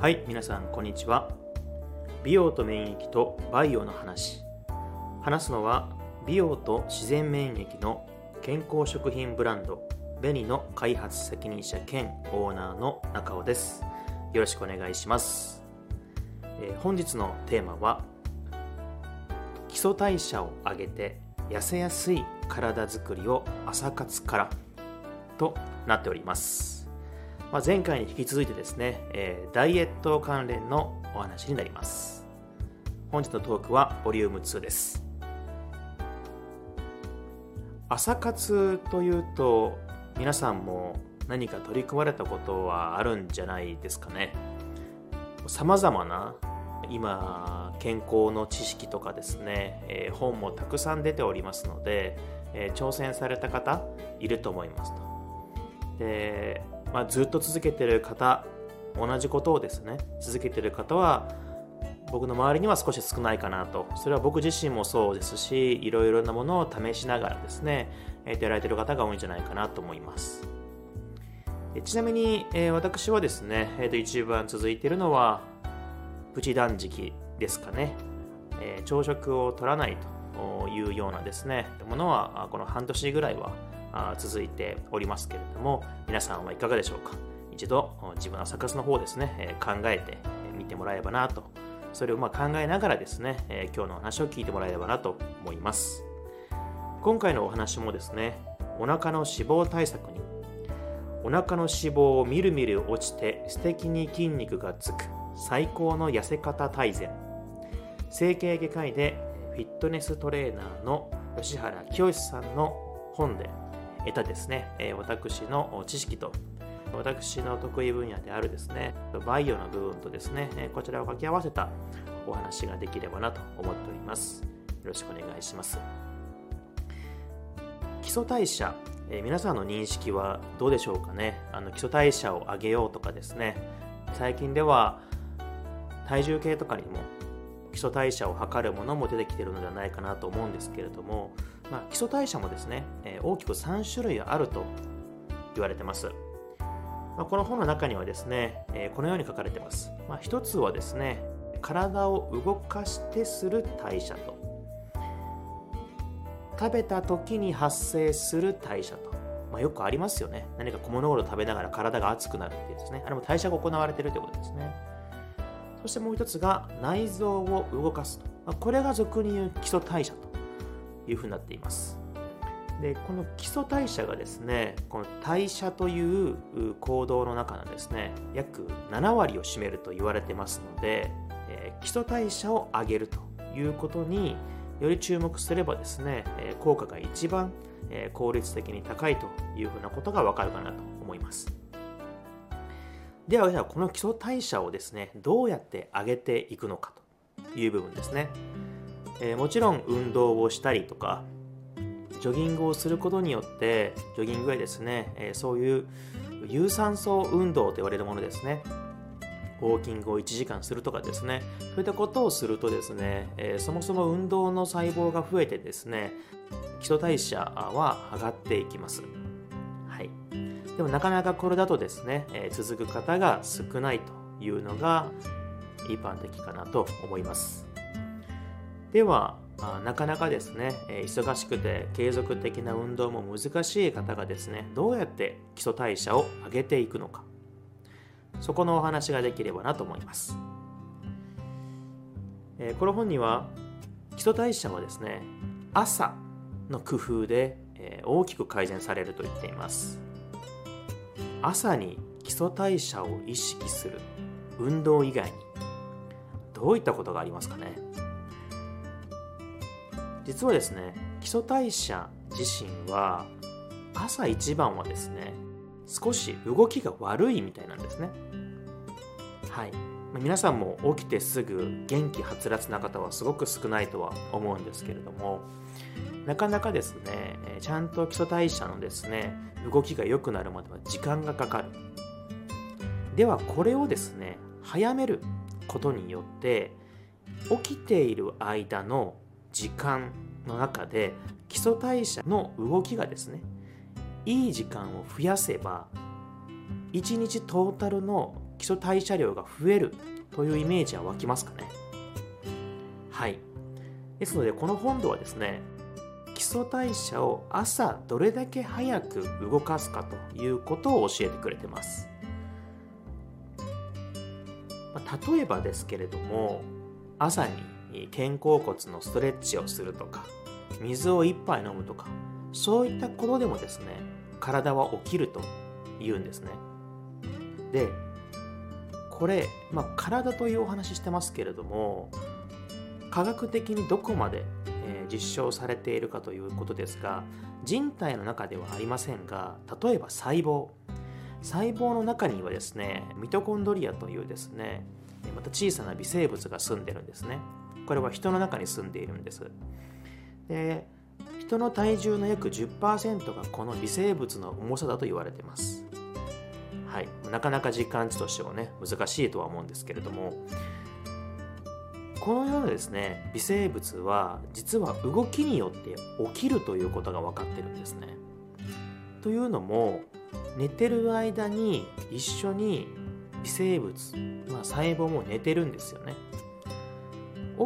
はい皆さんこんにちは。美容と免疫とバイオの話。話すのは美容と自然免疫の健康食品ブランドベニの開発責任者兼オーナーの中尾です。よろしくお願いします、えー、本日のテーマは基礎代謝を上げて痩せやすい体づくりを朝活からとなっております、まあ、前回に引き続いてですね、えー、ダイエット関連のお話になります。本日のトークはボリューム2です。朝活というと皆さんも何か取り組まれたことはあるんじゃないですかね。さまざまな今健康の知識とかですね、えー、本もたくさん出ておりますので、えー、挑戦された方いると思いますと。で、まあ、ずっと続けてる方同じことをですね続けてる方は僕の周りには少し少ないかなと。それは僕自身もそうですしいろいろなものを試しながらですね、えー、やられてる方が多いんじゃないかなと思います。ちなみに、えー、私はですね、えー、と一番続いてるのはプチ断食ですかね、えー、朝食を取らないというようなですねものはこの半年ぐらいは続いておりますけれども皆さんはいかがでしょうか？一度自分のサカスの方ですね考えてみてもらえばなと。それをま考えながらですね今日の話を聞いてもらえればなと思います。今回のお話もですねお腹の脂肪対策にお腹の脂肪をみるみる落ちて素敵に筋肉がつく最高の痩せ方大全。整形外科医でフィットネストレーナーの吉原清さんの本で得たですね、え私の知識と私の得意分野であるですね。バイオの部分とですね。こちらを掛け合わせたお話ができればなと思っております。よろしくお願いします。基礎代謝、え皆さんの認識はどうでしょうかね。あの基礎代謝を上げようとかですね。最近では体重計とかにも基礎代謝を測るものも出てきているのではないかなと思うんですけれども、まあ、基礎代謝もですね、えー、大きく3種類あると言われてます。まあ、この本の中にはですね、えー、このように書かれてます。まあ、一つはですね、体を動かしてする代謝と、食べた時に発生する代謝と、まあ、よくありますよね。何か小物を食べながら体が熱くなるっていうですね。あれも代謝が行われているということですね。そしてもう一つが内臓を動かすと。まあ、これが俗に言う基礎代謝というふうになっています。でこの基礎代謝がですねこの代謝という行動の中のですね約7割を占めると言われてますので、えー、基礎代謝を上げるということにより注目すればですね、え、効果が一番、え、効率的に高いというふうなことがわかるかなと思います。では、この基礎代謝をですね、どうやって上げていくのかという部分ですね。えー、もちろん運動をしたりとか、ジョギングをすることによって、ジョギングはですね、えー、そういう有酸素運動と言われるものですね。ウォーキングを1時間するとかですね、そういったことをするとですね、えー、そもそも運動の細胞が増えてですね、基礎代謝は上がっていきます。はいでもなかなかこれだとですね、えー、続く方が少ないというのが一般的かなと思います。では、なかなかですね、忙しくて継続的な運動も難しい方がですね、どうやって基礎代謝を上げていくのか、そこのお話ができればなと思います。この本には基礎代謝はですね、朝の工夫で、大きく改善されると言っています。朝に基礎代謝を意識する運動以外にどういったことがありますかね？実はですね基礎代謝自身は朝一番はですね少し動きが悪いみたいなんですね。はい。皆さんも起きてすぐ元気はつらつな方はすごく少ないとは思うんですけれどもなかなかですねちゃんと基礎代謝のですね動きが良くなるまでは時間がかかる。ではこれをですね早めることによって起きている間の時間の中で基礎代謝の動きがですねいい時間を増やせば1日トータルの基礎代謝量が増えるというイメージは湧きますかね。はい。ですのでこの本ではですね基礎代謝を朝どれだけ早く動かすかということを教えてくれてます。まあ例えばですけれども朝に肩甲骨のストレッチをするとか水を一杯飲むとかそういったことでもですね体は起きると言うんですね。でこれ、まあ、体というお話してますけれども科学的にどこまで、えー、実証されているかということですが人体の中ではありませんが例えば細胞。細胞の中にはですねミトコンドリアというですねまた小さな微生物が住んでるんですね。これは人の中に住んでいるんですで人の体重の約10%がこの微生物の重さだと言われていますはい、なかなか実感値としてはね難しいとは思うんですけれどもこのようなですね微生物は実は動きによって起きるということが分かってるんですね。というのも寝てる間に一緒に微生物、まあ、細胞も寝てるんですよね。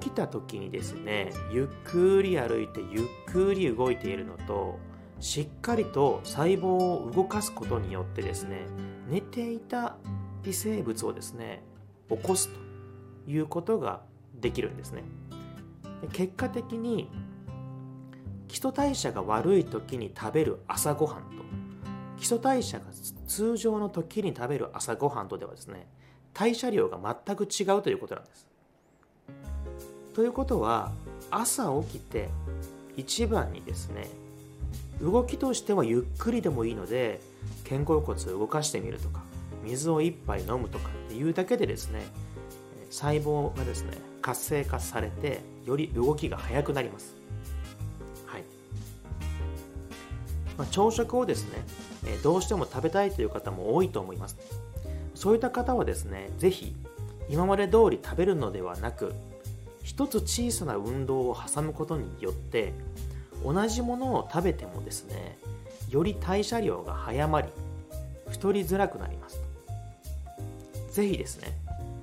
起きた時にですねゆっくり歩いてゆっくり動いているのとしっかりと細胞を動かすことによってですね寝ていた微生物をですね起こすということができるんですね結果的に基礎代謝が悪い時に食べる朝ごはんと基礎代謝が通常の時に食べる朝ごはんとではですね代謝量が全く違うということなんです。ということは朝起きて一番にですね動きとしてはゆっくりでもいいので肩甲骨を動かしてみるとか水を一杯飲むとかっていうだけでですね細胞がですね活性化されてより動きが速くなります、はい。まあ、朝食をですねどうしても食べたいという方も多いと思います。そういった方はですね是非今まで通り食べるのではなく一つ小さな運動を挟むことによって同じものを食べてもですねより代謝量が早まり太りづらくなりますぜひですね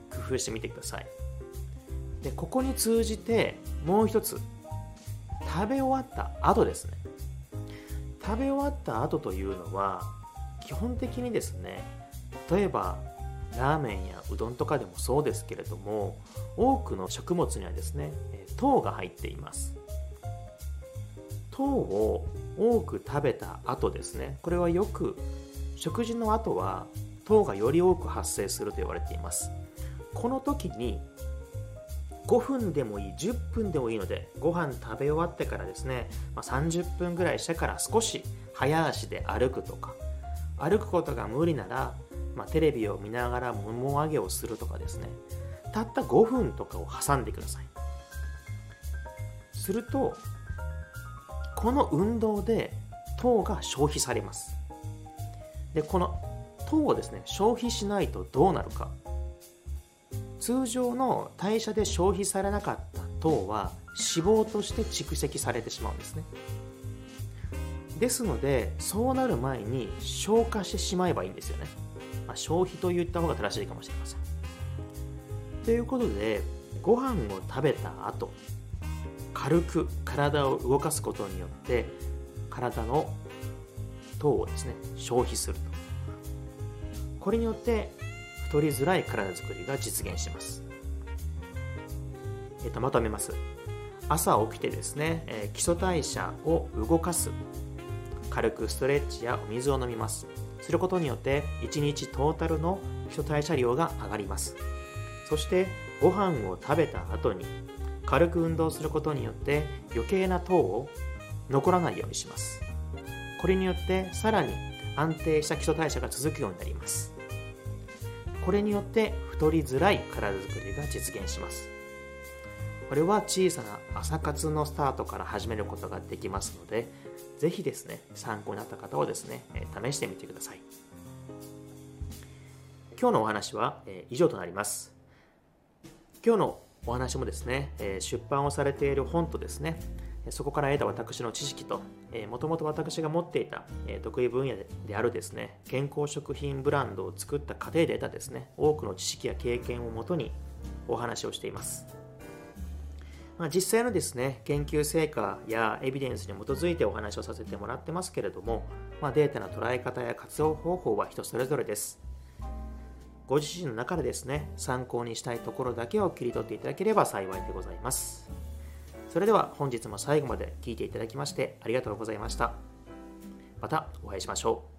工夫してみてください。でここに通じてもう一つ食べ終わった後ですね。食べ終わった後というのは基本的にですね例えばラーメンやうどんとかでもそうですけれども多くの食物にはですね糖が入っています。糖を多く食べた後ですねこれはよく食事の後は糖がより多く発生すると言われています。この時に5分でもいい10分でもいいのでご飯食べ終わってからですね、ま、30分ぐらいしてから少し早足で歩くとか歩くことが無理なら、まあ、テレビを見ながらもも上げをするとかですね。たった5分とかを挟んでください。するとこの運動で糖が消費されます。でこの糖をですね消費しないとどうなるか。通常の代謝で消費されなかった糖は脂肪として蓄積されてしまうんですね。ですのでそうなる前に消化してしまえばいいんですよね、まあ、消費と言った方が正しいかもしれません。ということでご飯を食べた後軽く体を動かすことによって体の糖をですね消費すると。これによって太りづらい体づくりが実現します、えー、とまとめます。朝起きてですね、えー、基礎代謝を動かす。軽くストレッチやお水を飲みます。することによって1日トータルの基礎代謝量が上がります。そしてご飯を食べた後に軽く運動することによって余計な糖を残らないようにします。これによってさらに安定した基礎代謝が続くようになります。これによって太りづらい体づくりが実現します。これは小さな朝活のスタートから始めることができますのでぜひですね参考になった方はですね試してみてください今日のお話は以上となります今日のお話もですね、出版をされている本とですね、そこから得た私の知識と、もともと私が持っていた、得意分野であるですね、健康食品ブランドを作った過程で得たですね、多くの知識や経験をもとにお話をしています。まあ、実際のですね、研究成果やエビデンスに基づいてお話をさせてもらってますけれども、まあ、データの捉え方や活用方法は人それぞれです。ご自身の中でですね、参考にしたいところだけを切り取っていただければ幸いでございます。それでは本日も最後まで聴いていただきましてありがとうございました。またお会いしましょう。